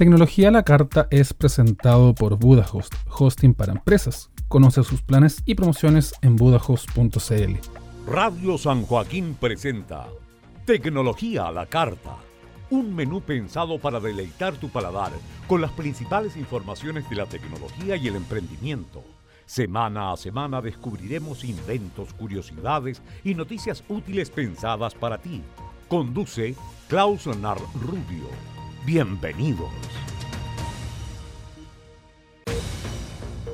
Tecnología a la Carta es presentado por Budahost, hosting para empresas. Conoce sus planes y promociones en budahost.cl. Radio San Joaquín presenta Tecnología a la Carta, un menú pensado para deleitar tu paladar con las principales informaciones de la tecnología y el emprendimiento. Semana a semana descubriremos inventos, curiosidades y noticias útiles pensadas para ti. Conduce Klaus Nar Rubio. Bienvenidos.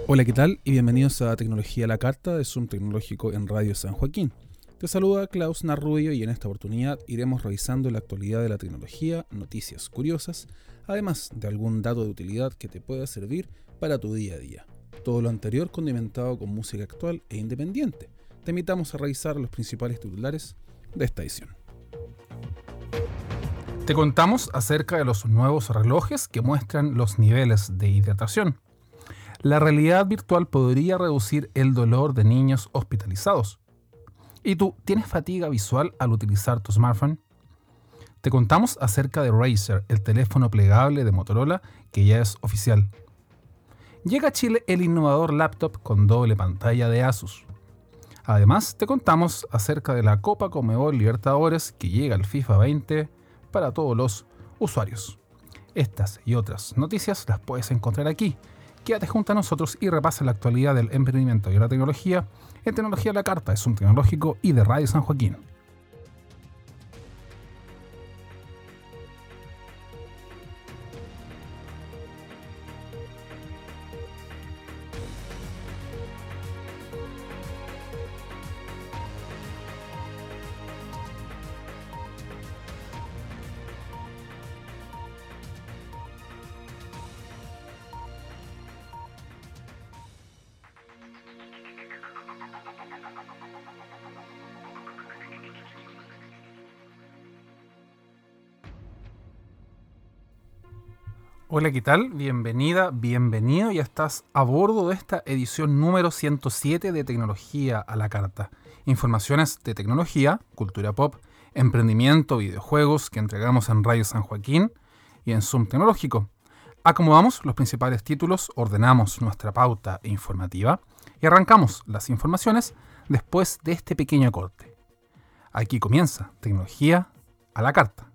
Hola, ¿qué tal? Y bienvenidos a Tecnología la Carta de Zoom Tecnológico en Radio San Joaquín. Te saluda Klaus Narrubio y en esta oportunidad iremos revisando la actualidad de la tecnología, noticias curiosas, además de algún dato de utilidad que te pueda servir para tu día a día. Todo lo anterior condimentado con música actual e independiente. Te invitamos a revisar los principales titulares de esta edición. Te contamos acerca de los nuevos relojes que muestran los niveles de hidratación. La realidad virtual podría reducir el dolor de niños hospitalizados. ¿Y tú tienes fatiga visual al utilizar tu smartphone? Te contamos acerca de Razer, el teléfono plegable de Motorola que ya es oficial. Llega a Chile el innovador laptop con doble pantalla de Asus. Además, te contamos acerca de la Copa Comebol Libertadores que llega al FIFA 20 para todos los usuarios. Estas y otras noticias las puedes encontrar aquí. Quédate junto a nosotros y repasa la actualidad del emprendimiento y la tecnología en Tecnología la Carta, es un tecnológico y de Radio San Joaquín. Hola, ¿qué tal? Bienvenida, bienvenido. Ya estás a bordo de esta edición número 107 de Tecnología a la Carta. Informaciones de tecnología, cultura pop, emprendimiento, videojuegos que entregamos en Radio San Joaquín y en Zoom Tecnológico. Acomodamos los principales títulos, ordenamos nuestra pauta informativa y arrancamos las informaciones después de este pequeño corte. Aquí comienza Tecnología a la Carta.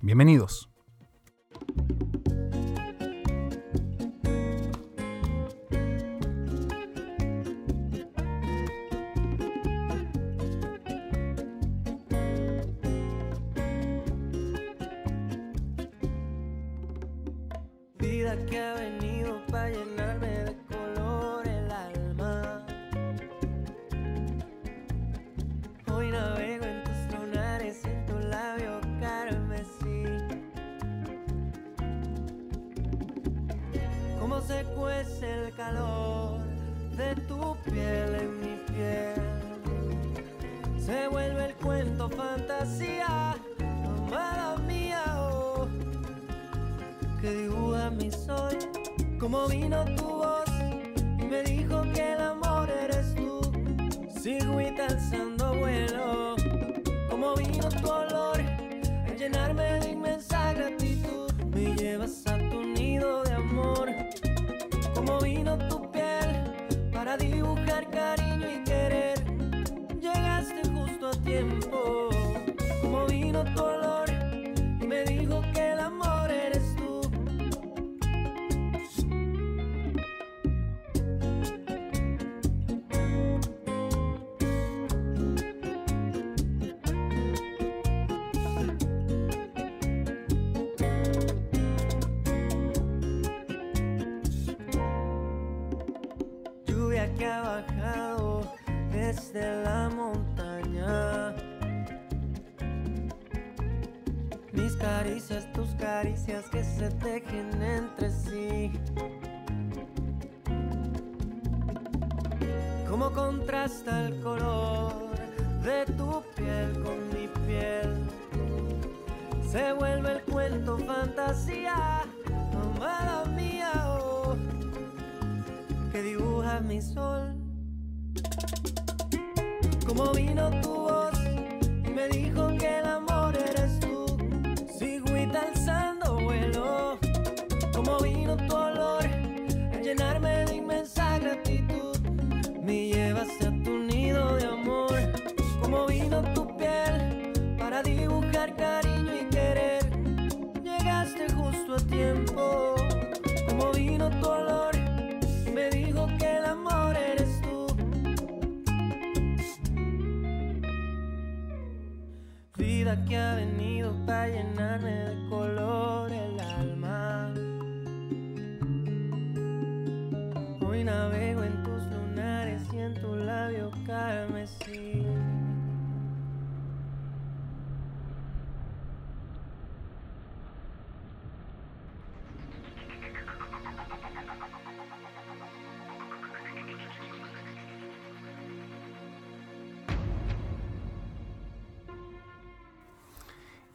Bienvenidos. Como vino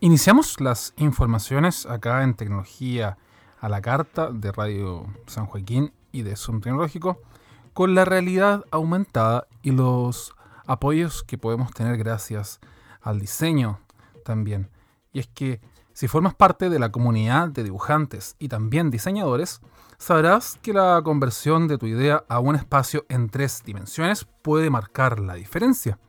Iniciamos las informaciones acá en Tecnología a la Carta de Radio San Joaquín y de Zoom Tecnológico con la realidad aumentada y los apoyos que podemos tener gracias al diseño también. Y es que si formas parte de la comunidad de dibujantes y también diseñadores, sabrás que la conversión de tu idea a un espacio en tres dimensiones puede marcar la diferencia.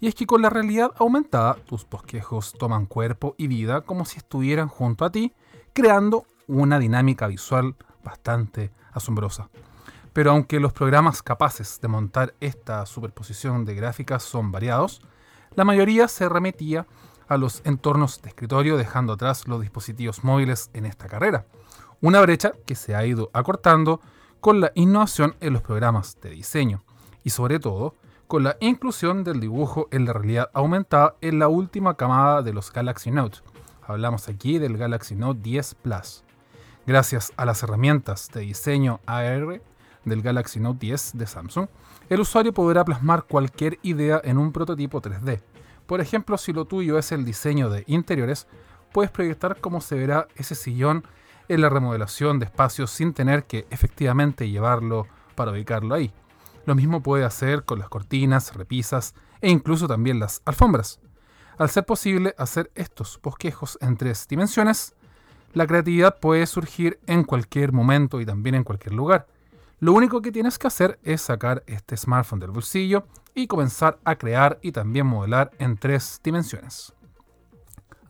Y es que con la realidad aumentada, tus bosquejos toman cuerpo y vida como si estuvieran junto a ti, creando una dinámica visual bastante asombrosa. Pero aunque los programas capaces de montar esta superposición de gráficas son variados, la mayoría se remetía a los entornos de escritorio dejando atrás los dispositivos móviles en esta carrera. Una brecha que se ha ido acortando con la innovación en los programas de diseño y sobre todo con la inclusión del dibujo en la realidad aumentada en la última camada de los Galaxy Note. Hablamos aquí del Galaxy Note 10 Plus. Gracias a las herramientas de diseño AR del Galaxy Note 10 de Samsung, el usuario podrá plasmar cualquier idea en un prototipo 3D. Por ejemplo, si lo tuyo es el diseño de interiores, puedes proyectar cómo se verá ese sillón en la remodelación de espacios sin tener que efectivamente llevarlo para ubicarlo ahí. Lo mismo puede hacer con las cortinas, repisas e incluso también las alfombras. Al ser posible hacer estos bosquejos en tres dimensiones, la creatividad puede surgir en cualquier momento y también en cualquier lugar. Lo único que tienes que hacer es sacar este smartphone del bolsillo y comenzar a crear y también modelar en tres dimensiones.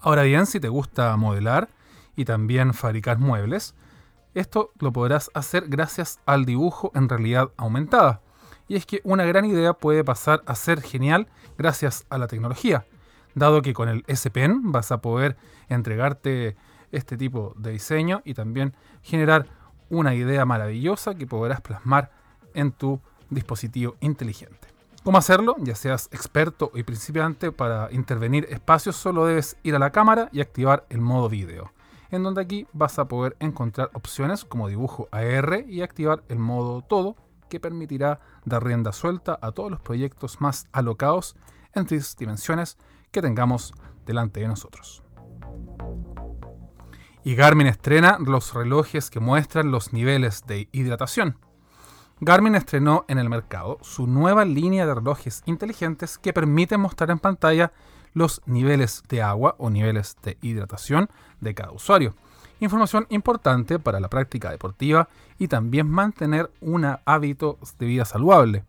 Ahora bien, si te gusta modelar y también fabricar muebles, esto lo podrás hacer gracias al dibujo en realidad aumentada y es que una gran idea puede pasar a ser genial gracias a la tecnología, dado que con el S Pen vas a poder entregarte este tipo de diseño y también generar una idea maravillosa que podrás plasmar en tu dispositivo inteligente. ¿Cómo hacerlo? Ya seas experto y principiante para intervenir espacios, solo debes ir a la cámara y activar el modo vídeo, en donde aquí vas a poder encontrar opciones como dibujo AR y activar el modo todo que permitirá dar rienda suelta a todos los proyectos más alocados en tres dimensiones que tengamos delante de nosotros. Y Garmin estrena los relojes que muestran los niveles de hidratación. Garmin estrenó en el mercado su nueva línea de relojes inteligentes que permiten mostrar en pantalla los niveles de agua o niveles de hidratación de cada usuario información importante para la práctica deportiva y también mantener un hábito de vida saludable.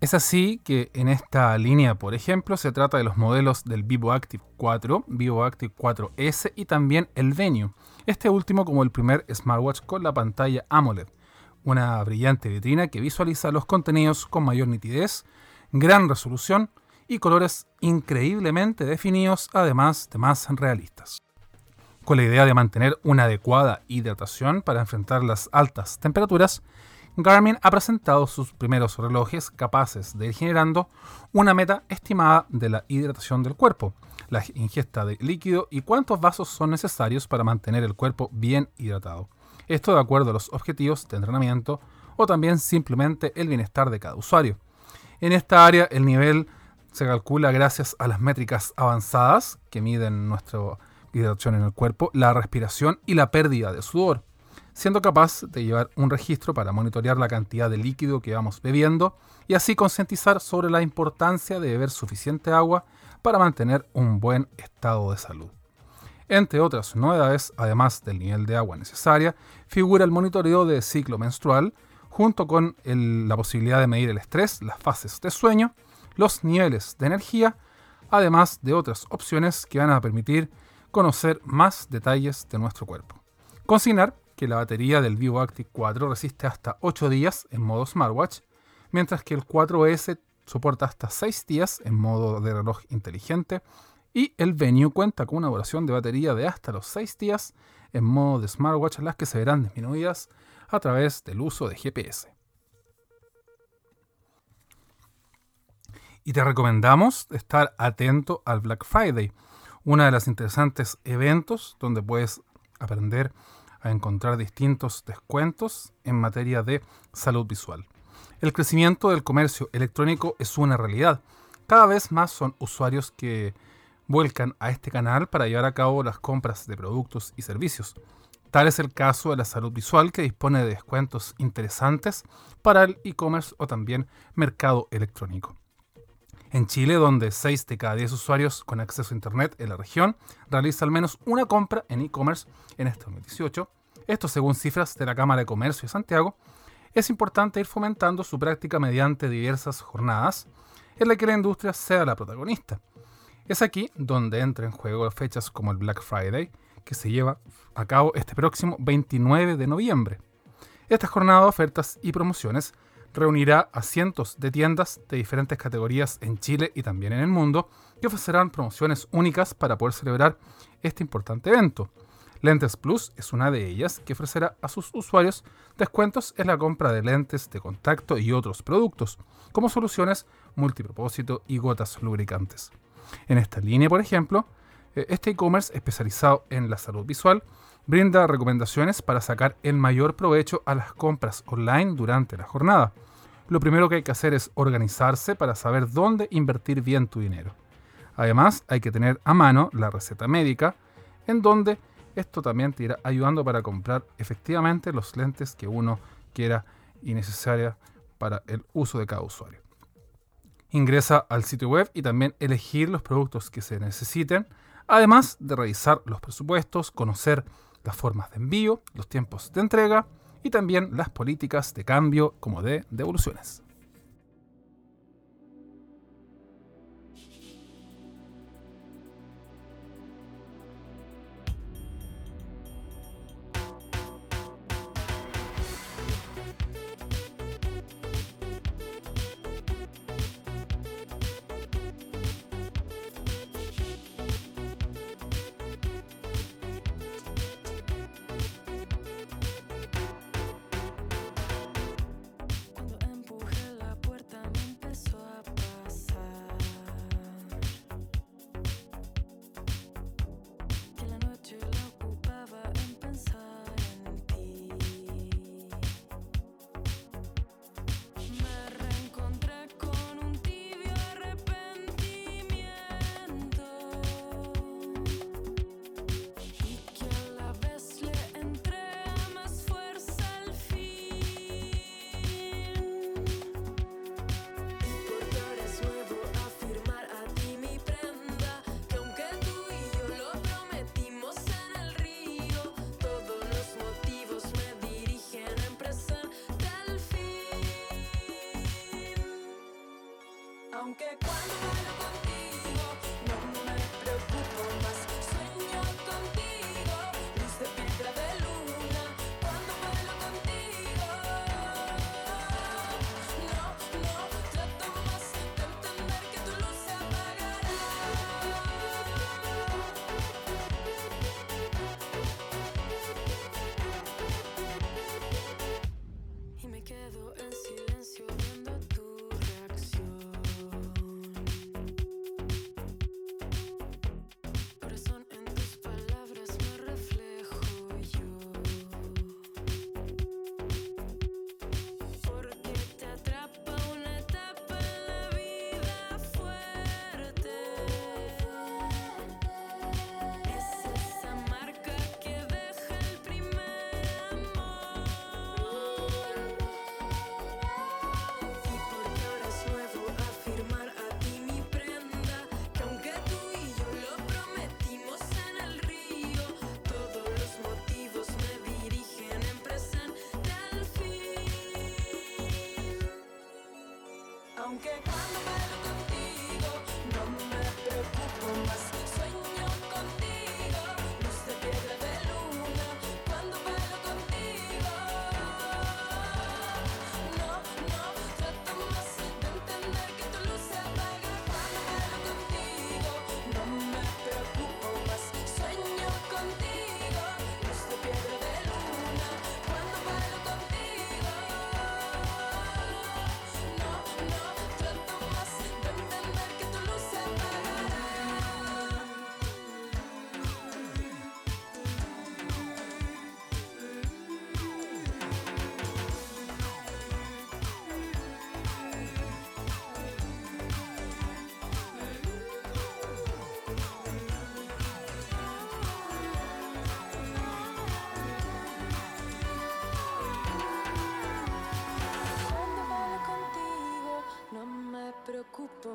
Es así que en esta línea, por ejemplo, se trata de los modelos del Vivo Active 4, Vivo Active 4S y también el Venue, este último como el primer smartwatch con la pantalla AMOLED, una brillante vitrina que visualiza los contenidos con mayor nitidez, gran resolución y colores increíblemente definidos, además de más realistas con la idea de mantener una adecuada hidratación para enfrentar las altas temperaturas, Garmin ha presentado sus primeros relojes capaces de ir generando una meta estimada de la hidratación del cuerpo, la ingesta de líquido y cuántos vasos son necesarios para mantener el cuerpo bien hidratado. Esto de acuerdo a los objetivos de entrenamiento o también simplemente el bienestar de cada usuario. En esta área el nivel se calcula gracias a las métricas avanzadas que miden nuestro hidratación en el cuerpo, la respiración y la pérdida de sudor, siendo capaz de llevar un registro para monitorear la cantidad de líquido que vamos bebiendo y así concientizar sobre la importancia de beber suficiente agua para mantener un buen estado de salud. Entre otras novedades, además del nivel de agua necesaria, figura el monitoreo de ciclo menstrual, junto con la posibilidad de medir el estrés, las fases de sueño, los niveles de energía, además de otras opciones que van a permitir conocer más detalles de nuestro cuerpo. Consignar que la batería del Vivo Active 4 resiste hasta 8 días en modo smartwatch, mientras que el 4S soporta hasta 6 días en modo de reloj inteligente y el Venue cuenta con una duración de batería de hasta los 6 días en modo de smartwatch, las que se verán disminuidas a través del uso de GPS. Y te recomendamos estar atento al Black Friday, una de las interesantes eventos donde puedes aprender a encontrar distintos descuentos en materia de salud visual. El crecimiento del comercio electrónico es una realidad. Cada vez más son usuarios que vuelcan a este canal para llevar a cabo las compras de productos y servicios. Tal es el caso de la salud visual que dispone de descuentos interesantes para el e-commerce o también mercado electrónico. En Chile, donde 6 de cada 10 usuarios con acceso a Internet en la región realiza al menos una compra en e-commerce en este 2018, esto según cifras de la Cámara de Comercio de Santiago, es importante ir fomentando su práctica mediante diversas jornadas en las que la industria sea la protagonista. Es aquí donde entra en juego fechas como el Black Friday, que se lleva a cabo este próximo 29 de noviembre. Esta jornada de ofertas y promociones reunirá a cientos de tiendas de diferentes categorías en Chile y también en el mundo que ofrecerán promociones únicas para poder celebrar este importante evento. Lentes Plus es una de ellas que ofrecerá a sus usuarios descuentos en la compra de lentes de contacto y otros productos, como soluciones multipropósito y gotas lubricantes. En esta línea, por ejemplo, eh, este e-commerce especializado en la salud visual brinda recomendaciones para sacar el mayor provecho a las compras online durante la jornada. Lo primero que hay que hacer es organizarse para saber dónde invertir bien tu dinero. Además, hay que tener a mano la receta médica, en donde esto también te irá ayudando para comprar efectivamente los lentes que uno quiera y necesaria para el uso de cada usuario. Ingresa al sitio web y también elegir los productos que se necesiten, además de revisar los presupuestos, conocer las formas de envío, los tiempos de entrega y también las políticas de cambio como de devoluciones.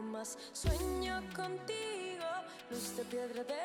más. Sueño contigo, luz de piedra de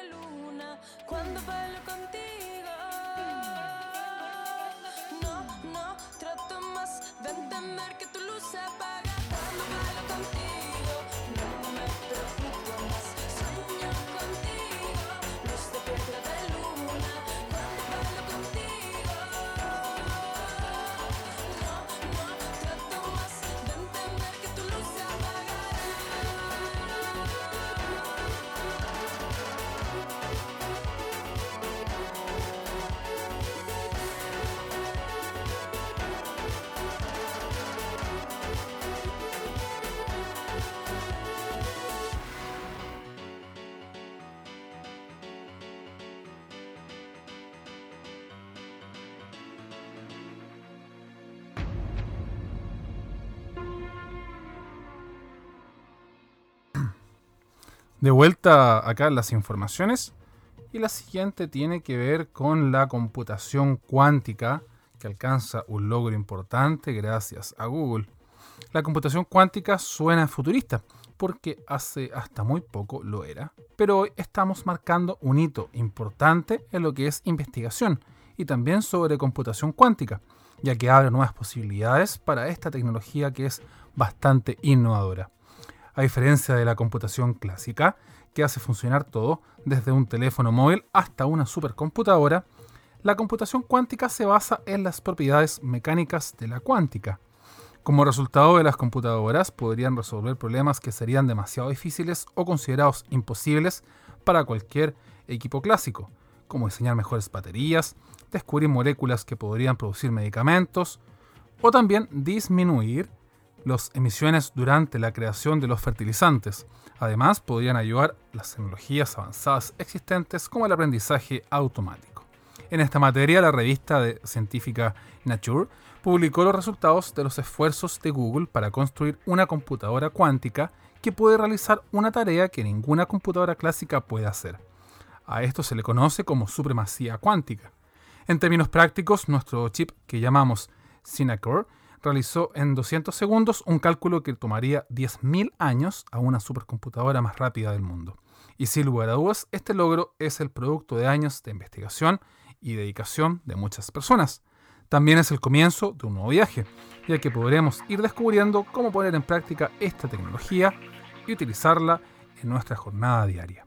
De vuelta acá las informaciones. Y la siguiente tiene que ver con la computación cuántica, que alcanza un logro importante gracias a Google. La computación cuántica suena futurista, porque hace hasta muy poco lo era. Pero hoy estamos marcando un hito importante en lo que es investigación y también sobre computación cuántica, ya que abre nuevas posibilidades para esta tecnología que es bastante innovadora. A diferencia de la computación clásica, que hace funcionar todo, desde un teléfono móvil hasta una supercomputadora, la computación cuántica se basa en las propiedades mecánicas de la cuántica. Como resultado de las computadoras podrían resolver problemas que serían demasiado difíciles o considerados imposibles para cualquier equipo clásico, como diseñar mejores baterías, descubrir moléculas que podrían producir medicamentos, o también disminuir las emisiones durante la creación de los fertilizantes. Además, podrían ayudar las tecnologías avanzadas existentes como el aprendizaje automático. En esta materia, la revista científica Nature publicó los resultados de los esfuerzos de Google para construir una computadora cuántica que puede realizar una tarea que ninguna computadora clásica puede hacer. A esto se le conoce como supremacía cuántica. En términos prácticos, nuestro chip que llamamos Cinecore realizó en 200 segundos un cálculo que tomaría 10.000 años a una supercomputadora más rápida del mundo. Y sin lugar a dudas, este logro es el producto de años de investigación y dedicación de muchas personas. También es el comienzo de un nuevo viaje, ya que podremos ir descubriendo cómo poner en práctica esta tecnología y utilizarla en nuestra jornada diaria.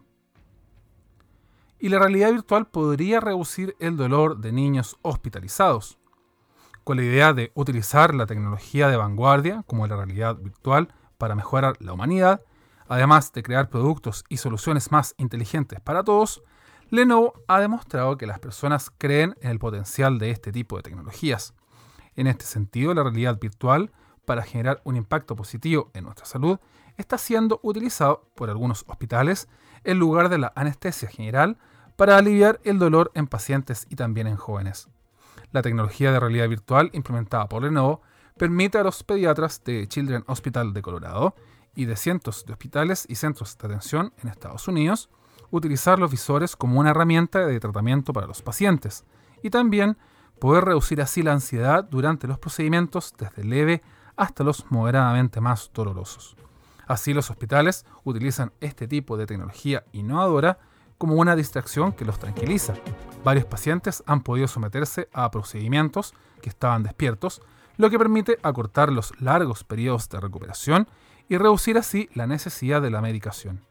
Y la realidad virtual podría reducir el dolor de niños hospitalizados con la idea de utilizar la tecnología de vanguardia, como la realidad virtual, para mejorar la humanidad, además de crear productos y soluciones más inteligentes para todos, Lenovo ha demostrado que las personas creen en el potencial de este tipo de tecnologías. En este sentido, la realidad virtual, para generar un impacto positivo en nuestra salud, está siendo utilizado por algunos hospitales en lugar de la anestesia general para aliviar el dolor en pacientes y también en jóvenes. La tecnología de realidad virtual implementada por Lenovo permite a los pediatras de Children's Hospital de Colorado y de cientos de hospitales y centros de atención en Estados Unidos utilizar los visores como una herramienta de tratamiento para los pacientes y también poder reducir así la ansiedad durante los procedimientos desde leve hasta los moderadamente más dolorosos. Así los hospitales utilizan este tipo de tecnología innovadora como una distracción que los tranquiliza. Varios pacientes han podido someterse a procedimientos que estaban despiertos, lo que permite acortar los largos periodos de recuperación y reducir así la necesidad de la medicación.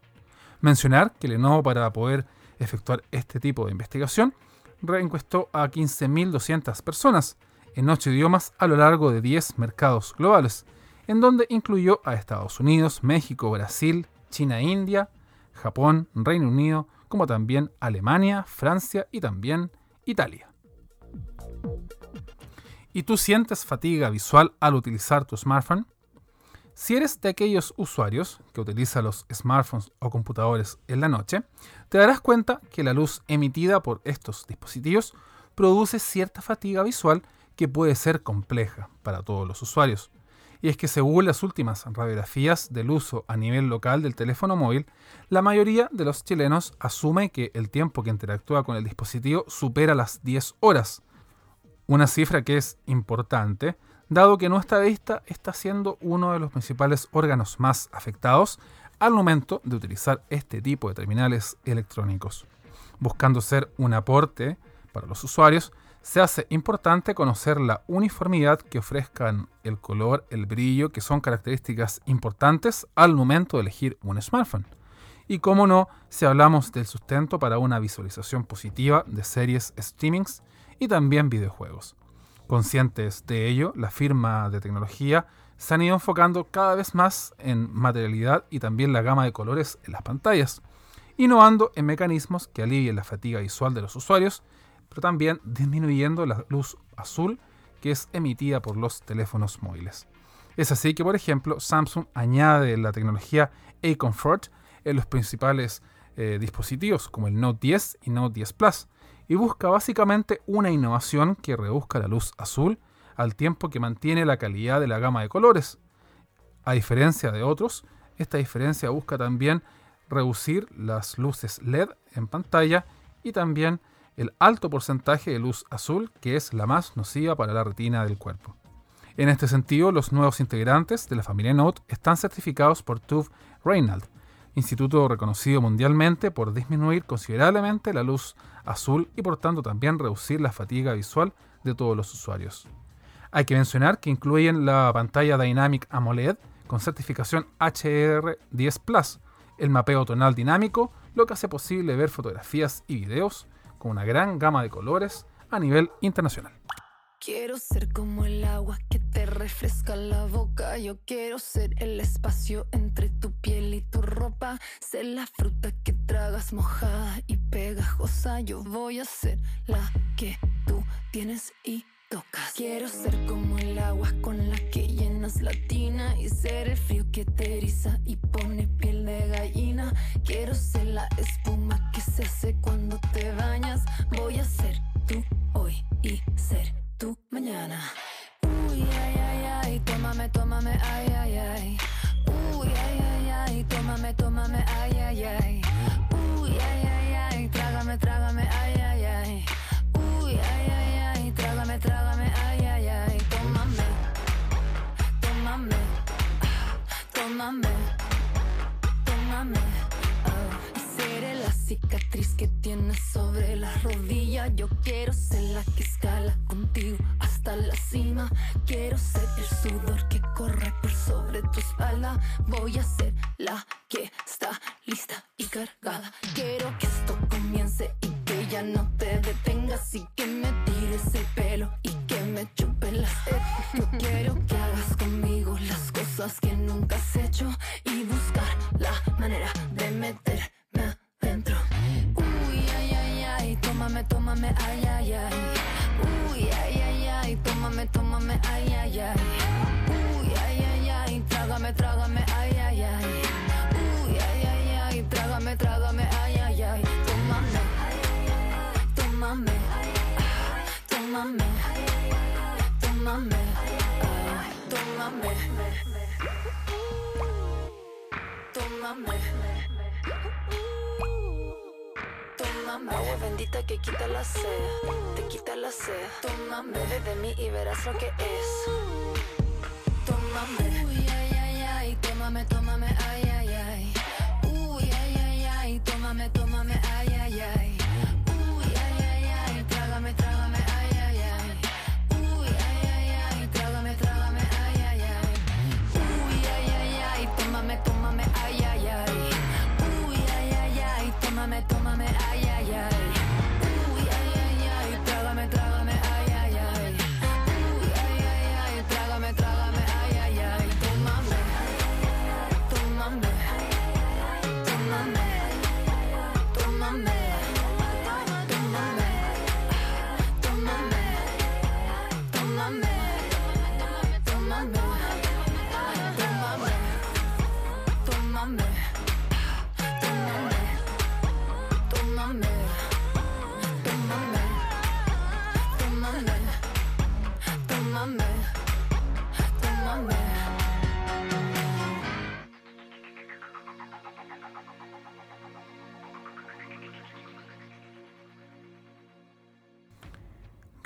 Mencionar que Lenovo para poder efectuar este tipo de investigación reencuestó a 15.200 personas en 8 idiomas a lo largo de 10 mercados globales, en donde incluyó a Estados Unidos, México, Brasil, China, India, Japón, Reino Unido, como también Alemania, Francia y también Italia. ¿Y tú sientes fatiga visual al utilizar tu smartphone? Si eres de aquellos usuarios que utilizan los smartphones o computadores en la noche, te darás cuenta que la luz emitida por estos dispositivos produce cierta fatiga visual que puede ser compleja para todos los usuarios. Y es que según las últimas radiografías del uso a nivel local del teléfono móvil, la mayoría de los chilenos asume que el tiempo que interactúa con el dispositivo supera las 10 horas. Una cifra que es importante, dado que nuestra vista está siendo uno de los principales órganos más afectados al momento de utilizar este tipo de terminales electrónicos. Buscando ser un aporte para los usuarios, se hace importante conocer la uniformidad que ofrezcan el color, el brillo, que son características importantes al momento de elegir un smartphone. Y cómo no, si hablamos del sustento para una visualización positiva de series, streamings y también videojuegos. Conscientes de ello, la firma de tecnología se han ido enfocando cada vez más en materialidad y también la gama de colores en las pantallas, innovando en mecanismos que alivien la fatiga visual de los usuarios, pero también disminuyendo la luz azul que es emitida por los teléfonos móviles. Es así que, por ejemplo, Samsung añade la tecnología A-Comfort en los principales eh, dispositivos como el Note 10 y Note 10 Plus, y busca básicamente una innovación que reduzca la luz azul al tiempo que mantiene la calidad de la gama de colores. A diferencia de otros, esta diferencia busca también reducir las luces LED en pantalla y también el alto porcentaje de luz azul que es la más nociva para la retina del cuerpo. En este sentido, los nuevos integrantes de la familia Note están certificados por TÜV Rheinland, instituto reconocido mundialmente por disminuir considerablemente la luz azul y por tanto también reducir la fatiga visual de todos los usuarios. Hay que mencionar que incluyen la pantalla Dynamic AMOLED con certificación HDR10 Plus, el mapeo tonal dinámico, lo que hace posible ver fotografías y videos con una gran gama de colores a nivel internacional. Quiero ser como el agua que te refresca la boca. Yo quiero ser el espacio entre tu piel y tu ropa. Ser la fruta que tragas mojada y pegajosa. Yo voy a ser la que tú tienes y Quiero ser como el agua con la que llenas la tina y ser el frío que te eriza y pone piel de gallina. Quiero ser la espuma que se hace cuando te bañas. Voy a ser tú hoy y ser tú mañana. Uy, ay, ay, ay, tómame, tómame, ay, ay, ay. Uy, ay, ay, ay, tómame, tómame, ay, ay, ay. Uy, ay, ay, ay, trágame, trágame, ay, ay, tómame, tómame. Y seré la cicatriz que tienes sobre la rodilla. Yo quiero ser la que escala contigo hasta la cima. Quiero ser el sudor que corre por sobre tu espalda. Voy a ser la que está lista y cargada. Quiero que esto comience y que ya no te detengas y que me tires el pelo y que me chupen las. Yo quiero que hagas conmigo las cosas que que quita la sed, te quita la sed. Tómame, bebe de mí y verás lo que es. Tómame. Uy, ay, ay, ay, tómame, tómame, ay, ay, ay. Uy, ay, ay, ay, tómame, tómame, ay, ay, ay.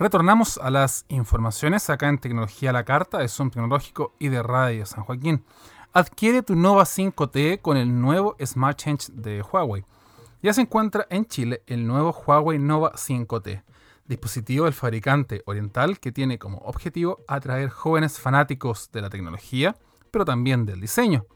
Retornamos a las informaciones acá en Tecnología la Carta de Zoom Tecnológico y de Radio San Joaquín. Adquiere tu Nova 5T con el nuevo Smart Change de Huawei. Ya se encuentra en Chile el nuevo Huawei Nova 5T, dispositivo del fabricante oriental que tiene como objetivo atraer jóvenes fanáticos de la tecnología, pero también del diseño.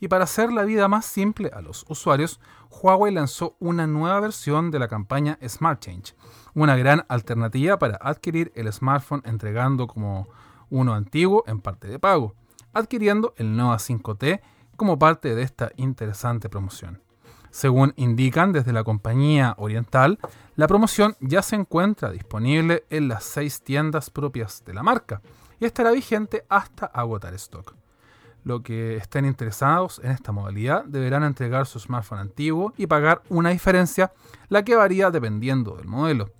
Y para hacer la vida más simple a los usuarios, Huawei lanzó una nueva versión de la campaña Smart Change, una gran alternativa para adquirir el smartphone entregando como uno antiguo en parte de pago, adquiriendo el Nova 5T como parte de esta interesante promoción. Según indican desde la compañía oriental, la promoción ya se encuentra disponible en las seis tiendas propias de la marca y estará vigente hasta agotar stock. Los que estén interesados en esta modalidad deberán entregar su smartphone antiguo y pagar una diferencia, la que varía dependiendo del modelo.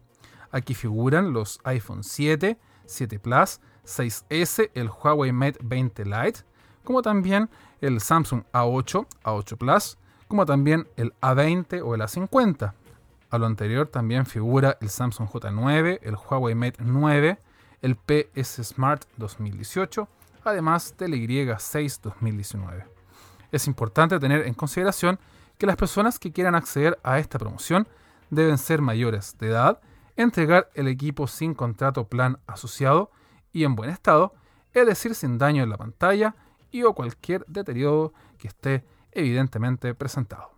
Aquí figuran los iPhone 7, 7 Plus, 6S, el Huawei Mate 20 Lite, como también el Samsung A8, A8 Plus, como también el A20 o el A50. A lo anterior también figura el Samsung J9, el Huawei Mate 9, el PS Smart 2018, además del Y6 2019. Es importante tener en consideración que las personas que quieran acceder a esta promoción deben ser mayores de edad, entregar el equipo sin contrato plan asociado y en buen estado, es decir, sin daño en la pantalla y o cualquier deterioro que esté evidentemente presentado.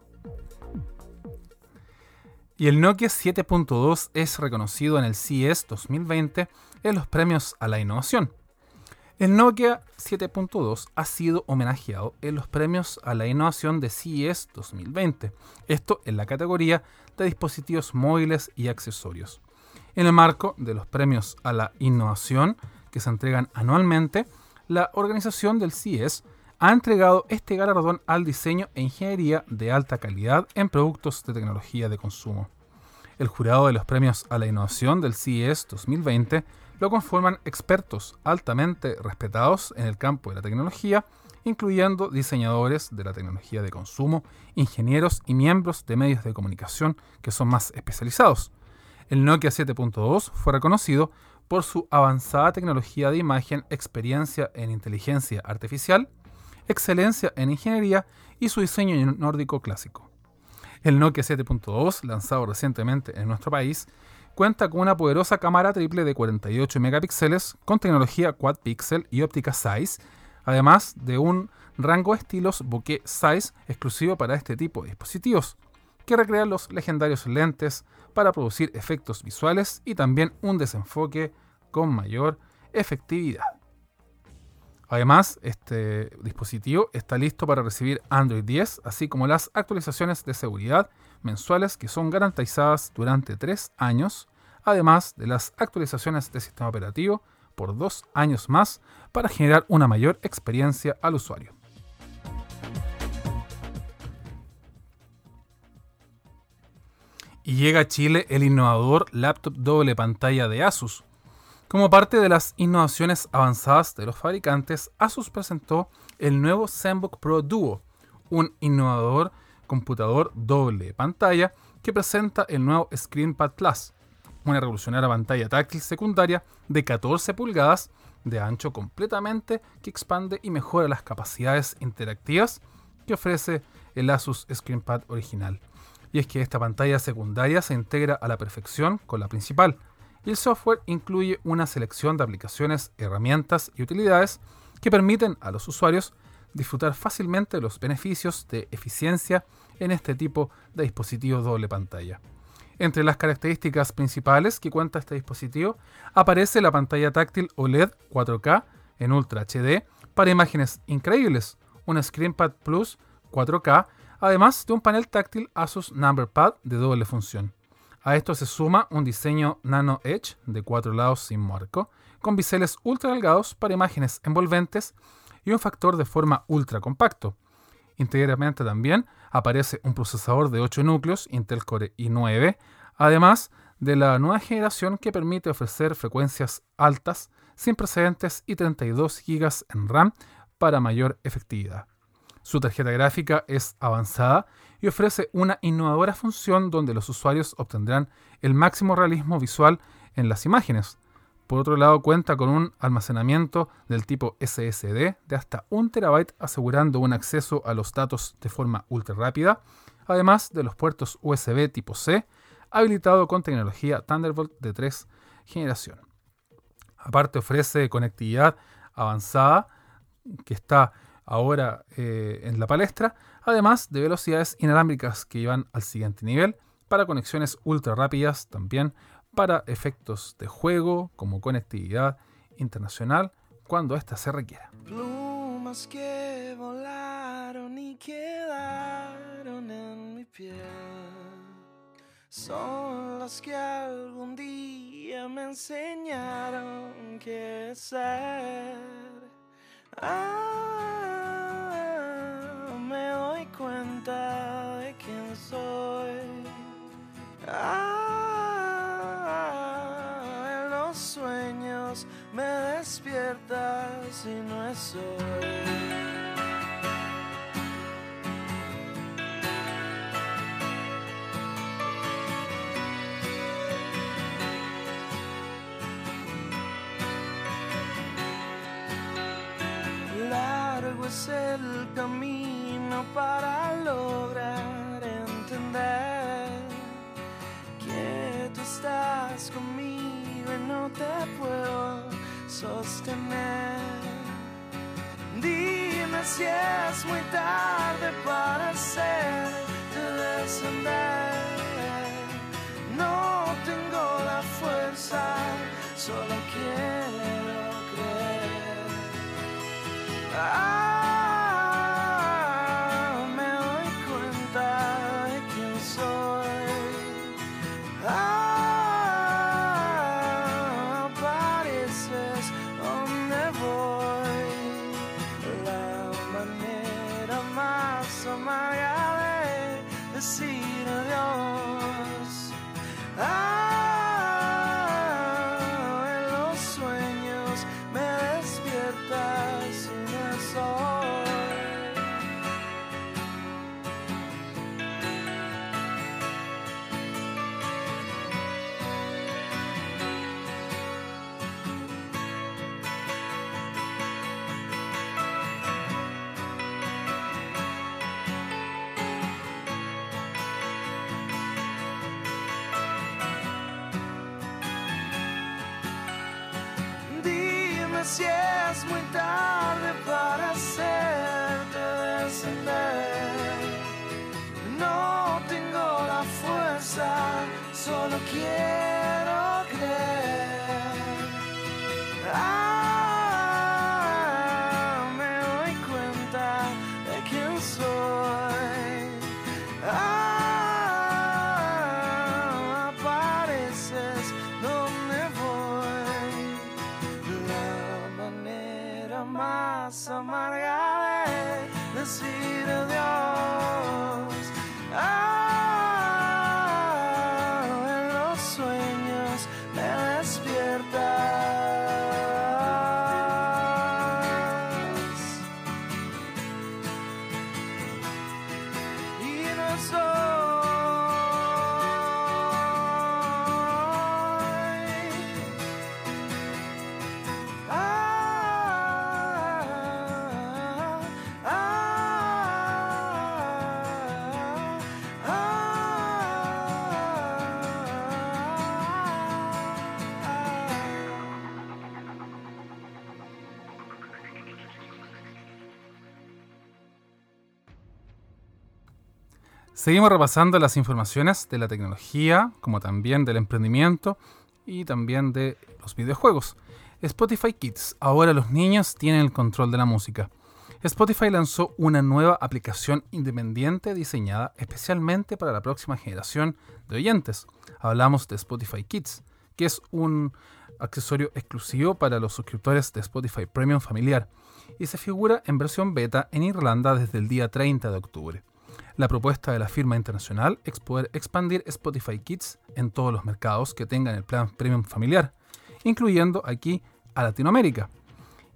Y el Nokia 7.2 es reconocido en el CES 2020 en los premios a la innovación. El Nokia 7.2 ha sido homenajeado en los premios a la innovación de CES 2020, esto en la categoría de dispositivos móviles y accesorios. En el marco de los premios a la innovación que se entregan anualmente, la organización del CES ha entregado este galardón al diseño e ingeniería de alta calidad en productos de tecnología de consumo. El jurado de los premios a la innovación del CES 2020 lo conforman expertos altamente respetados en el campo de la tecnología, incluyendo diseñadores de la tecnología de consumo, ingenieros y miembros de medios de comunicación que son más especializados. El Nokia 7.2 fue reconocido por su avanzada tecnología de imagen, experiencia en inteligencia artificial, excelencia en ingeniería y su diseño nórdico clásico. El Nokia 7.2, lanzado recientemente en nuestro país, cuenta con una poderosa cámara triple de 48 megapíxeles con tecnología quad pixel y óptica size, además de un rango de estilos bokeh size exclusivo para este tipo de dispositivos, que recrean los legendarios lentes para producir efectos visuales y también un desenfoque con mayor efectividad. Además, este dispositivo está listo para recibir Android 10, así como las actualizaciones de seguridad mensuales que son garantizadas durante 3 años, además de las actualizaciones de sistema operativo por 2 años más para generar una mayor experiencia al usuario. Y llega a Chile el innovador laptop doble pantalla de Asus. Como parte de las innovaciones avanzadas de los fabricantes, Asus presentó el nuevo ZenBook Pro Duo, un innovador computador doble pantalla que presenta el nuevo ScreenPad Plus, una revolucionaria pantalla táctil secundaria de 14 pulgadas de ancho completamente que expande y mejora las capacidades interactivas que ofrece el Asus ScreenPad original. Y es que esta pantalla secundaria se integra a la perfección con la principal, y el software incluye una selección de aplicaciones, herramientas y utilidades que permiten a los usuarios disfrutar fácilmente de los beneficios de eficiencia en este tipo de dispositivo doble pantalla. Entre las características principales que cuenta este dispositivo aparece la pantalla táctil OLED 4K en Ultra HD para imágenes increíbles, un ScreenPad Plus 4K, además de un panel táctil Asus NumberPad de doble función. A esto se suma un diseño Nano Edge de cuatro lados sin marco, con biseles ultra delgados para imágenes envolventes y un factor de forma ultra compacto. Íntegramente también aparece un procesador de 8 núcleos Intel Core i9, además de la nueva generación que permite ofrecer frecuencias altas sin precedentes y 32 GB en RAM para mayor efectividad. Su tarjeta gráfica es avanzada y ofrece una innovadora función donde los usuarios obtendrán el máximo realismo visual en las imágenes, Por otro lado, cuenta con un almacenamiento del tipo SSD de hasta 1 terabyte, asegurando un acceso a los datos de forma ultra rápida, además de los puertos USB tipo C, habilitado con tecnología Thunderbolt de 3 generación. Aparte ofrece conectividad avanzada, que está ahora eh, en la palestra, además de velocidades inalámbricas que llevan al siguiente nivel, para conexiones ultra rápidas también, para efectos de juego como conectividad internacional cuando ésta se requiera. Plumas que volaron y quedaron en mi piel son las que algún día me enseñaron que ser. Soy. Ah, en los sueños me despiertas y no es hoy. Largo es el camino para lograr estás conmigo y no te puedo sostener. Dime si es muy tarde para hacerte descender. No tengo la fuerza, solo más amarga de decir adiós. Seguimos repasando las informaciones de la tecnología, como también del emprendimiento y también de los videojuegos. Spotify Kids. Ahora los niños tienen el control de la música. Spotify lanzó una nueva aplicación independiente diseñada especialmente para la próxima generación de oyentes. Hablamos de Spotify Kids, que es un accesorio exclusivo para los suscriptores de Spotify Premium familiar y se figura en versión beta en Irlanda desde el día 30 de octubre. La propuesta de la firma internacional es poder expandir Spotify Kids en todos los mercados que tengan el plan premium familiar, incluyendo aquí a Latinoamérica.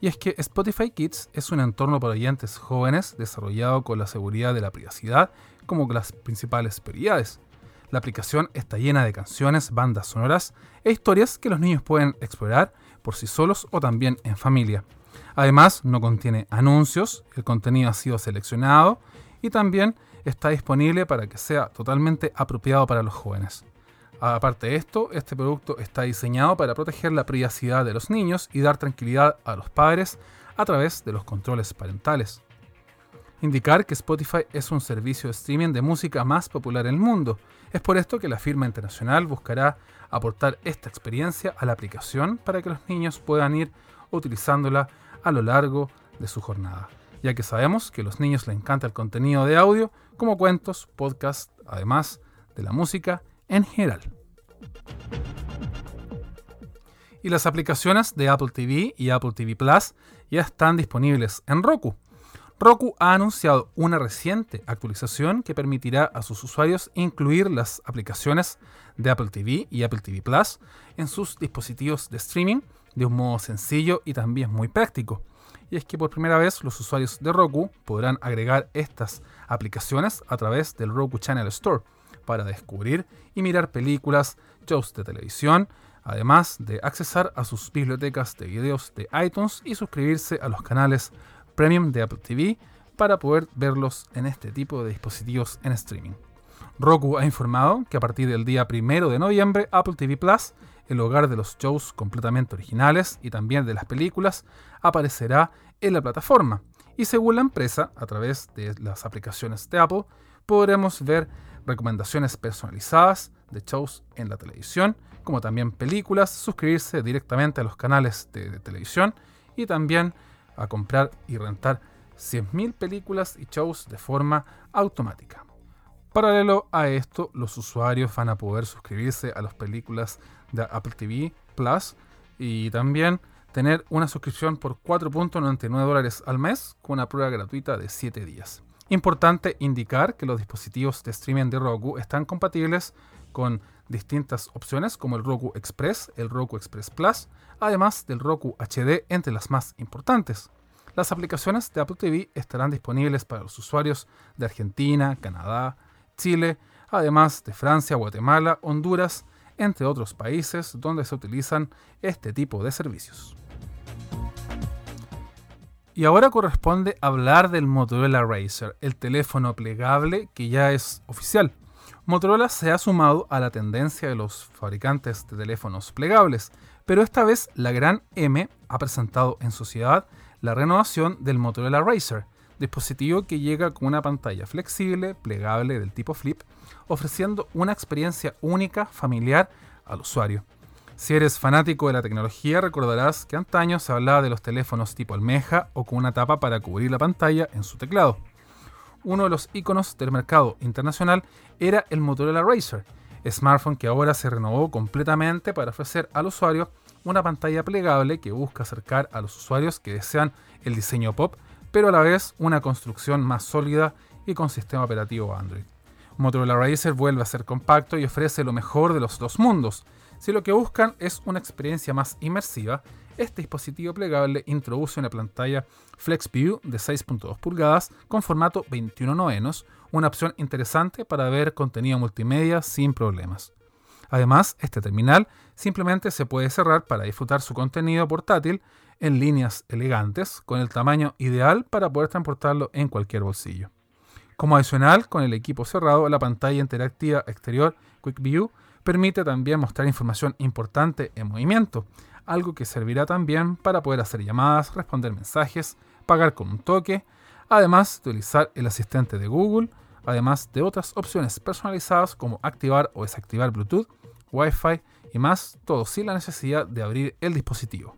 Y es que Spotify Kids es un entorno para oyentes jóvenes desarrollado con la seguridad de la privacidad como las principales prioridades. La aplicación está llena de canciones, bandas sonoras e historias que los niños pueden explorar por sí solos o también en familia. Además, no contiene anuncios, el contenido ha sido seleccionado y también está disponible para que sea totalmente apropiado para los jóvenes. Aparte de esto, este producto está diseñado para proteger la privacidad de los niños y dar tranquilidad a los padres a través de los controles parentales. Indicar que Spotify es un servicio de streaming de música más popular en el mundo. Es por esto que la firma internacional buscará aportar esta experiencia a la aplicación para que los niños puedan ir utilizándola a lo largo de su jornada, ya que sabemos que a los niños les encanta el contenido de audio como cuentos, podcasts, además de la música en general. Y las aplicaciones de Apple TV y Apple TV Plus ya están disponibles en Roku. Roku ha anunciado una reciente actualización que permitirá a sus usuarios incluir las aplicaciones de Apple TV y Apple TV Plus en sus dispositivos de streaming de un modo sencillo y también muy práctico. Y es que por primera vez los usuarios de Roku podrán agregar estas aplicaciones a través del Roku Channel Store para descubrir y mirar películas, shows de televisión, además de accesar a sus bibliotecas de videos de iTunes y suscribirse a los canales premium de Apple TV para poder verlos en este tipo de dispositivos en streaming. Roku ha informado que a partir del día 1 de noviembre Apple TV Plus, el hogar de los shows completamente originales y también de las películas, aparecerá en la plataforma. Y según la empresa, a través de las aplicaciones de Apple, podremos ver recomendaciones personalizadas de shows en la televisión, como también películas, suscribirse directamente a los canales de, televisión y también a comprar y rentar 100.000 películas y shows de forma automática. Paralelo a esto, los usuarios van a poder suscribirse a las películas de Apple TV Plus y también tener una suscripción por 4.99 dólares al mes con una prueba gratuita de 7 días. Importante indicar que los dispositivos de streaming de Roku están compatibles con distintas opciones como el Roku Express, el Roku Express Plus, además del Roku HD entre las más importantes. Las aplicaciones de Apple TV estarán disponibles para los usuarios de Argentina, Canadá, Chile, además de Francia, Guatemala, Honduras, entre otros países donde se utilizan este tipo de servicios. Y ahora corresponde hablar del Motorola Razr, el teléfono plegable que ya es oficial. Motorola se ha sumado a la tendencia de los fabricantes de teléfonos plegables, pero esta vez la gran M ha presentado en sociedad la renovación del Motorola Razr, dispositivo que llega con una pantalla flexible, plegable del tipo flip, ofreciendo una experiencia única, familiar al usuario. Si eres fanático de la tecnología, recordarás que antaño se hablaba de los teléfonos tipo almeja o con una tapa para cubrir la pantalla en su teclado. Uno de los iconos del mercado internacional era el Motorola Razr, smartphone que ahora se renovó completamente para ofrecer al usuario una pantalla plegable que busca acercar a los usuarios que desean el diseño pop, pero a la vez una construcción más sólida y con sistema operativo Android. Motorola Razr vuelve a ser compacto y ofrece lo mejor de los dos mundos. Si lo que buscan es una experiencia más inmersiva, este dispositivo plegable introduce una pantalla FlexView de 6.2 pulgadas con formato 21 novenos, una opción interesante para ver contenido multimedia sin problemas. Además, este terminal simplemente se puede cerrar para disfrutar su contenido portátil en líneas elegantes, con el tamaño ideal para poder transportarlo en cualquier bolsillo. Como adicional, con el equipo cerrado, la pantalla interactiva exterior Quick View permite también mostrar información importante en movimiento, algo que servirá también para poder hacer llamadas, responder mensajes, pagar con un toque, además de utilizar el asistente de Google, además de otras opciones personalizadas como activar o desactivar Bluetooth, Wi-Fi y más, todo sin la necesidad de abrir el dispositivo.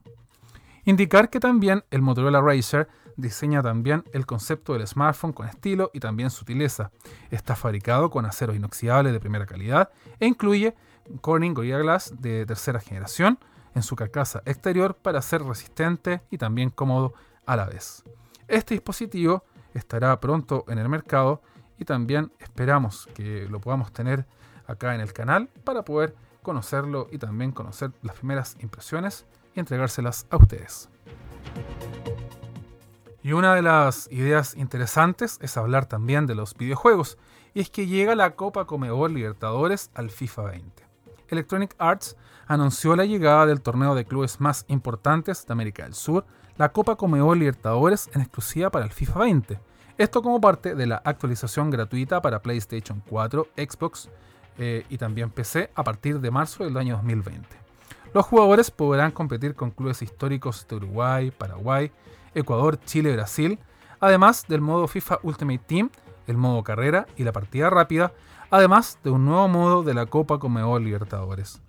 Indicar que también el Motorola Razr diseña también el concepto del smartphone con estilo y también sutileza. Está fabricado con acero inoxidable de primera calidad e incluye Corning Gorilla Glass de tercera generación en su carcasa exterior para ser resistente y también cómodo a la vez. Este dispositivo estará pronto en el mercado y también esperamos que lo podamos tener acá en el canal para poder conocerlo y también conocer las primeras impresiones y entregárselas a ustedes. Y una de las ideas interesantes es hablar también de los videojuegos, y es que llega la Copa Comebol Libertadores al FIFA 20. Electronic Arts anunció la llegada del torneo de clubes más importantes de América del Sur, la Copa Comebol Libertadores en exclusiva para el FIFA 20. Esto como parte de la actualización gratuita para PlayStation 4, Xbox eh, y también PC a partir de marzo del año 2020. Los jugadores podrán competir con clubes históricos de Uruguay, Paraguay, Ecuador, Chile Brasil, además del modo FIFA Ultimate Team, el modo carrera y la partida rápida, además de un nuevo modo de la Copa Comebol Libertadores.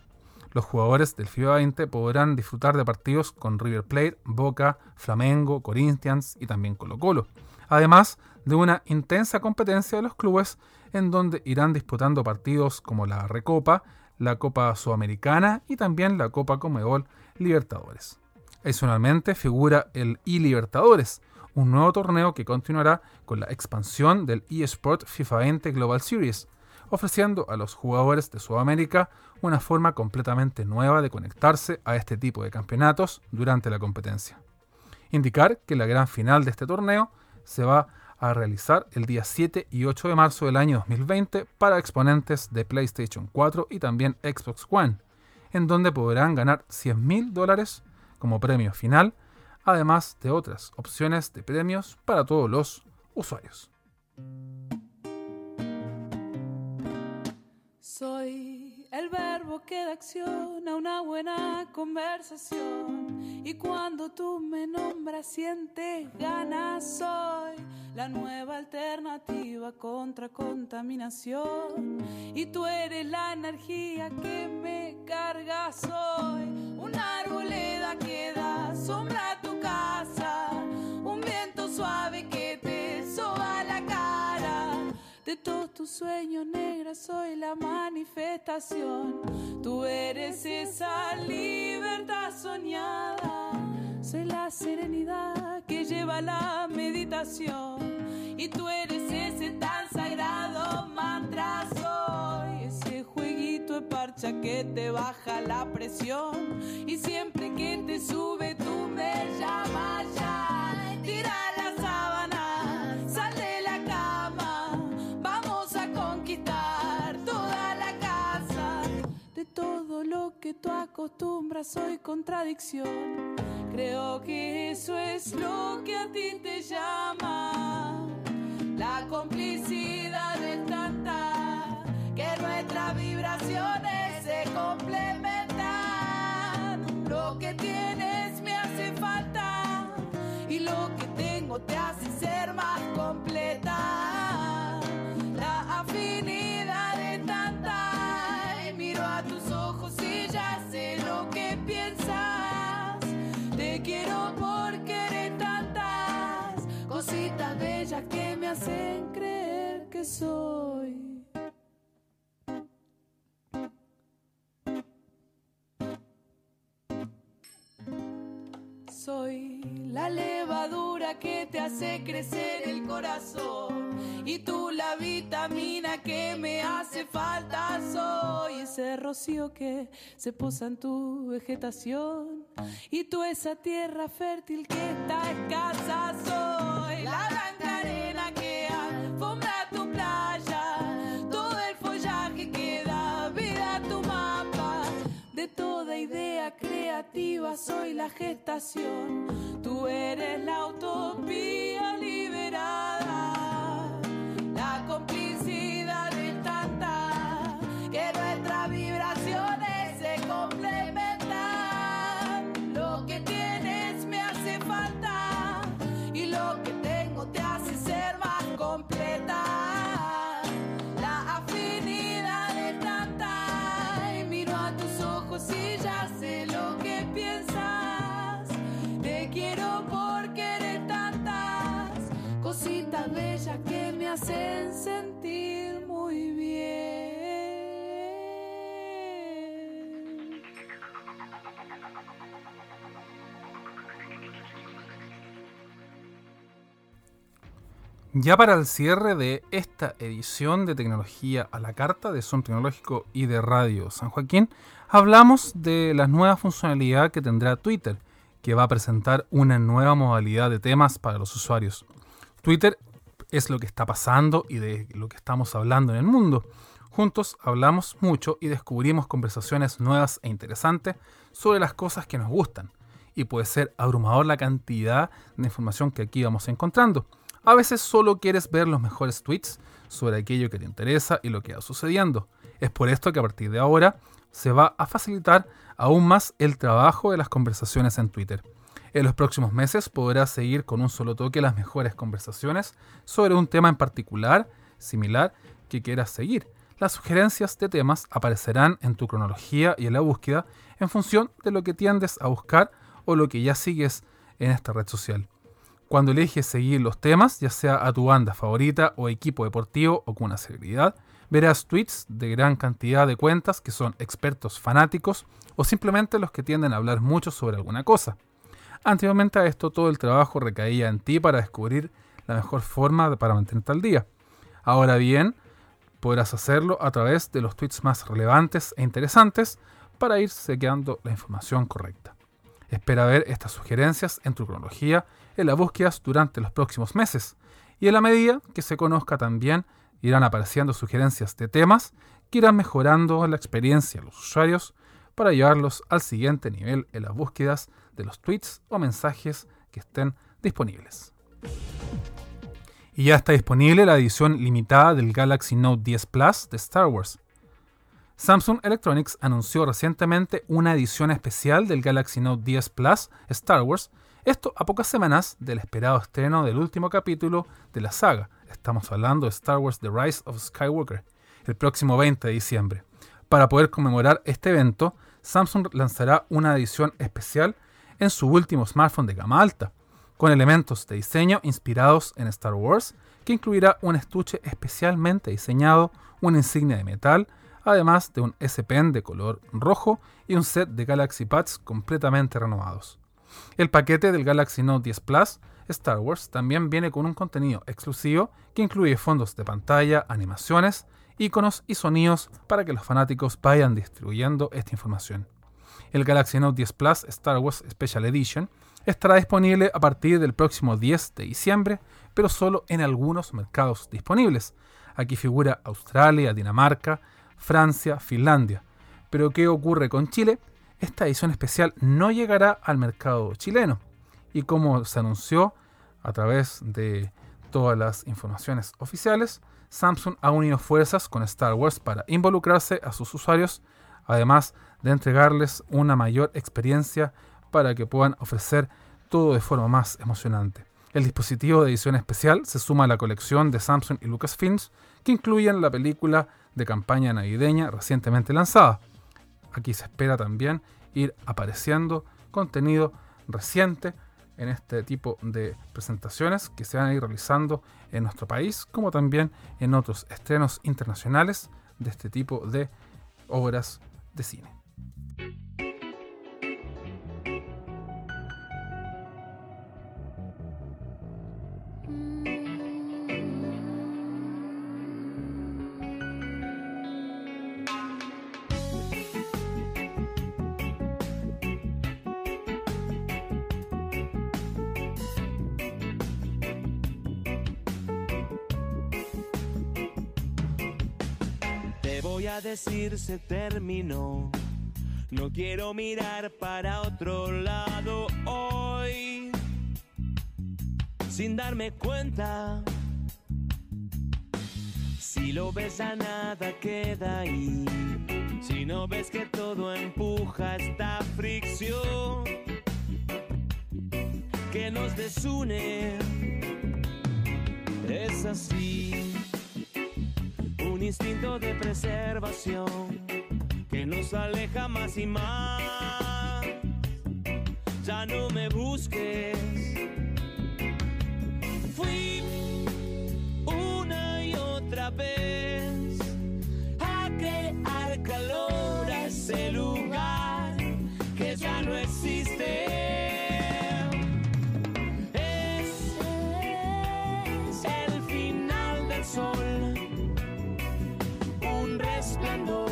Los jugadores del FIFA 20 podrán disfrutar de partidos con River Plate, Boca, Flamengo, Corinthians y también Colo Colo, además de una intensa competencia de los clubes en donde irán disputando partidos como la Recopa, la Copa Sudamericana y también la Copa Comebol Libertadores. Adicionalmente figura el eLibertadores, un nuevo torneo que continuará con la expansión del eSport FIFA 20 Global Series, ofreciendo a los jugadores de Sudamérica una forma completamente nueva de conectarse a este tipo de campeonatos durante la competencia. Indicar que la gran final de este torneo se va a realizar el día 7 y 8 de marzo del año 2020 para exponentes de PlayStation 4 y también Xbox One, en donde podrán ganar 100 mil dólares como premio final, además de otras opciones de premios para todos los usuarios. Soy el verbo que da acción a una buena conversación. Y cuando tú me nombras, sientes ganas. Soy la nueva alternativa contra contaminación. Y tú eres la energía que me carga. Soy una arboleda que da sombra a tu casa. Un viento suave que te soba la cara. De todos tus sueños negros soy la manifestación. Tú eres esa libertad soñada. Soy la serenidad que lleva la meditación. Y tú eres ese tan sagrado mantra. Soy ese jueguito de parcha que te baja la presión. Y siempre que te sube, tú me llamas ya. Tira acostumbras, soy contradicción. Creo que eso es lo que a ti te llama. La complicidad de tanta que nuestras vibraciones se complementan. Lo que tienes me hace falta y lo que tengo te hace ser más completa. Soy. Soy la levadura que te hace crecer el corazón y tú la vitamina que me hace falta. Soy ese rocío que se posa en tu vegetación y tú esa tierra fértil que está escasa. Gestación. Tú eres la utopía liberada. Hacen sentir muy bien. Ya para el cierre de esta edición de Tecnología a la Carta de Son Tecnológico y de Radio San Joaquín, hablamos de la nueva funcionalidad que tendrá Twitter, que va a presentar una nueva modalidad de temas para los usuarios. Twitter es lo que está pasando y de lo que estamos hablando en el mundo. Juntos hablamos mucho y descubrimos conversaciones nuevas e interesantes sobre las cosas que nos gustan. Y puede ser abrumador la cantidad de información que aquí vamos encontrando. A veces solo quieres ver los mejores tweets sobre aquello que te interesa y lo que va sucediendo. Es por esto que a partir de ahora se va a facilitar aún más el trabajo de las conversaciones en Twitter. En los próximos meses podrás seguir con un solo toque las mejores conversaciones sobre un tema en particular, similar, que quieras seguir. Las sugerencias de temas aparecerán en tu cronología y en la búsqueda en función de lo que tiendes a buscar o lo que ya sigues en esta red social. Cuando eliges seguir los temas, ya sea a tu banda favorita o equipo deportivo o con una celebridad, verás tweets de gran cantidad de cuentas que son expertos fanáticos o simplemente los que tienden a hablar mucho sobre alguna cosa. Anteriormente a esto todo el trabajo recaía en ti para descubrir la mejor forma para mantenerte al día. Ahora bien, podrás hacerlo a través de los tweets más relevantes e interesantes para ir sequeando la información correcta. Espera ver estas sugerencias en tu cronología en las búsquedas durante los próximos meses y en la medida que se conozca también irán apareciendo sugerencias de temas que irán mejorando la experiencia de los usuarios para llevarlos al siguiente nivel en las búsquedas de los tweets o mensajes que estén disponibles. Y ya está disponible la edición limitada del Galaxy Note 10 Plus de Star Wars. Samsung Electronics anunció recientemente una edición especial del Galaxy Note 10 Plus Star Wars, esto a pocas semanas del esperado estreno del último capítulo de la saga. Estamos hablando de Star Wars The Rise of Skywalker, el próximo 20 de diciembre. Para poder conmemorar este evento, Samsung lanzará una edición especial en su último smartphone de gama alta, con elementos de diseño inspirados en Star Wars, que incluirá un estuche especialmente diseñado, una insignia de metal, además de un S Pen de color rojo y un set de Galaxy Pads completamente renovados. El paquete del Galaxy Note 10 Plus Star Wars también viene con un contenido exclusivo que incluye fondos de pantalla, animaciones, iconos y sonidos para que los fanáticos vayan distribuyendo esta información. El Galaxy Note 10 Plus Star Wars Special Edition estará disponible a partir del próximo 10 de diciembre, pero solo en algunos mercados disponibles. Aquí figura Australia, Dinamarca, Francia, Finlandia. Pero ¿qué ocurre con Chile? Esta edición especial no llegará al mercado chileno. Y como se anunció a través de todas las informaciones oficiales, Samsung ha unido fuerzas con Star Wars para involucrarse a sus usuarios, además de entregarles una mayor experiencia para que puedan ofrecer todo de forma más emocionante. El dispositivo de edición especial se suma a la colección de Samsung y Lucasfilms que incluyen la película de campaña navideña recientemente lanzada. Aquí se espera también ir apareciendo contenido reciente en este tipo de presentaciones que se van a ir realizando en nuestro país, como también en otros estrenos internacionales de este tipo de obras de cine. Se terminó. No quiero mirar para otro lado hoy. Sin darme cuenta. Si lo ves a nada queda ahí. Si no ves que todo empuja esta fricción que nos desune. Es así un instinto de preservación que nos aleja más y más. Ya no me busques. Fui una y otra vez a crear calor a ese lugar que ya no existe. Es el final del sol un resplandor,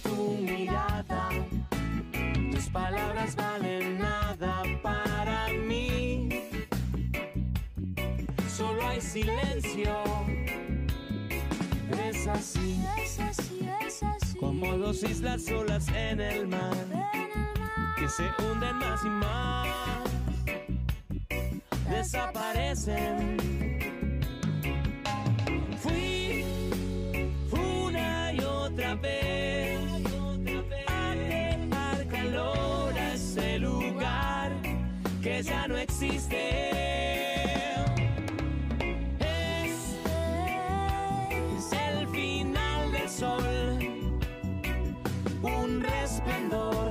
Tu mirada, tus palabras valen nada para mí. Solo hay silencio, es así. Es así, es así. Como dos islas solas en el mar En el mar. que se hunden más y más, desaparecen. Fui una y otra vez que ya no existe. Es el final del sol, un resplandor,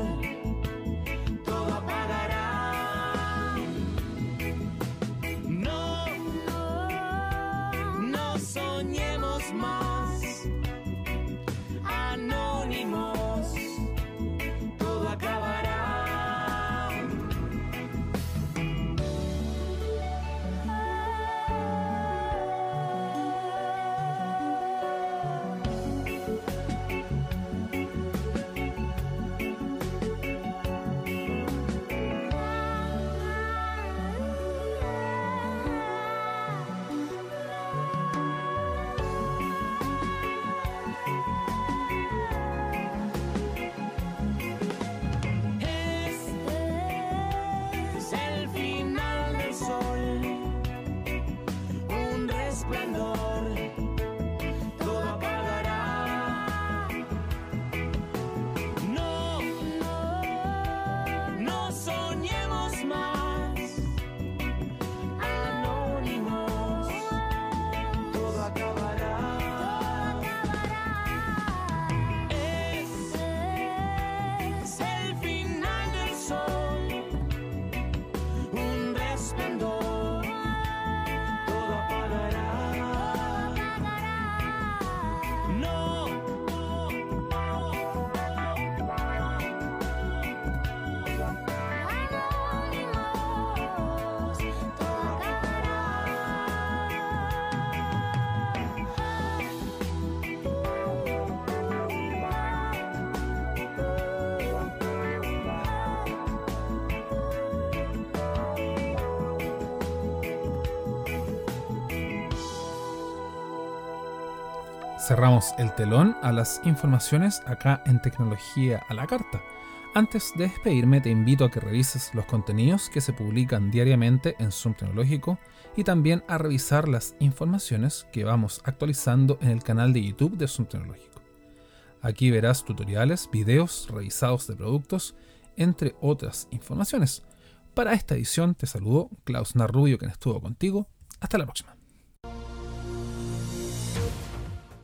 Cerramos el telón a las informaciones acá en Tecnología a la Carta. Antes de despedirme te invito a que revises los contenidos que se publican diariamente en Zoom Tecnológico y también a revisar las informaciones que vamos actualizando en el canal de YouTube de Zoom Tecnológico. Aquí verás tutoriales, videos revisados de productos, entre otras informaciones. Para esta edición te saludo Klaus Narrubio, quien estuvo contigo. Hasta la próxima.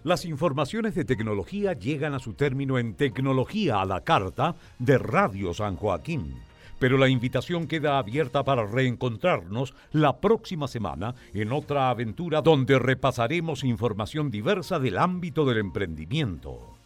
Las informaciones de tecnología llegan a su término en Tecnología a la Carta de Radio San Joaquín. Pero la invitación queda abierta para reencontrarnos la próxima semana en otra aventura donde repasaremos información diversa del ámbito del emprendimiento.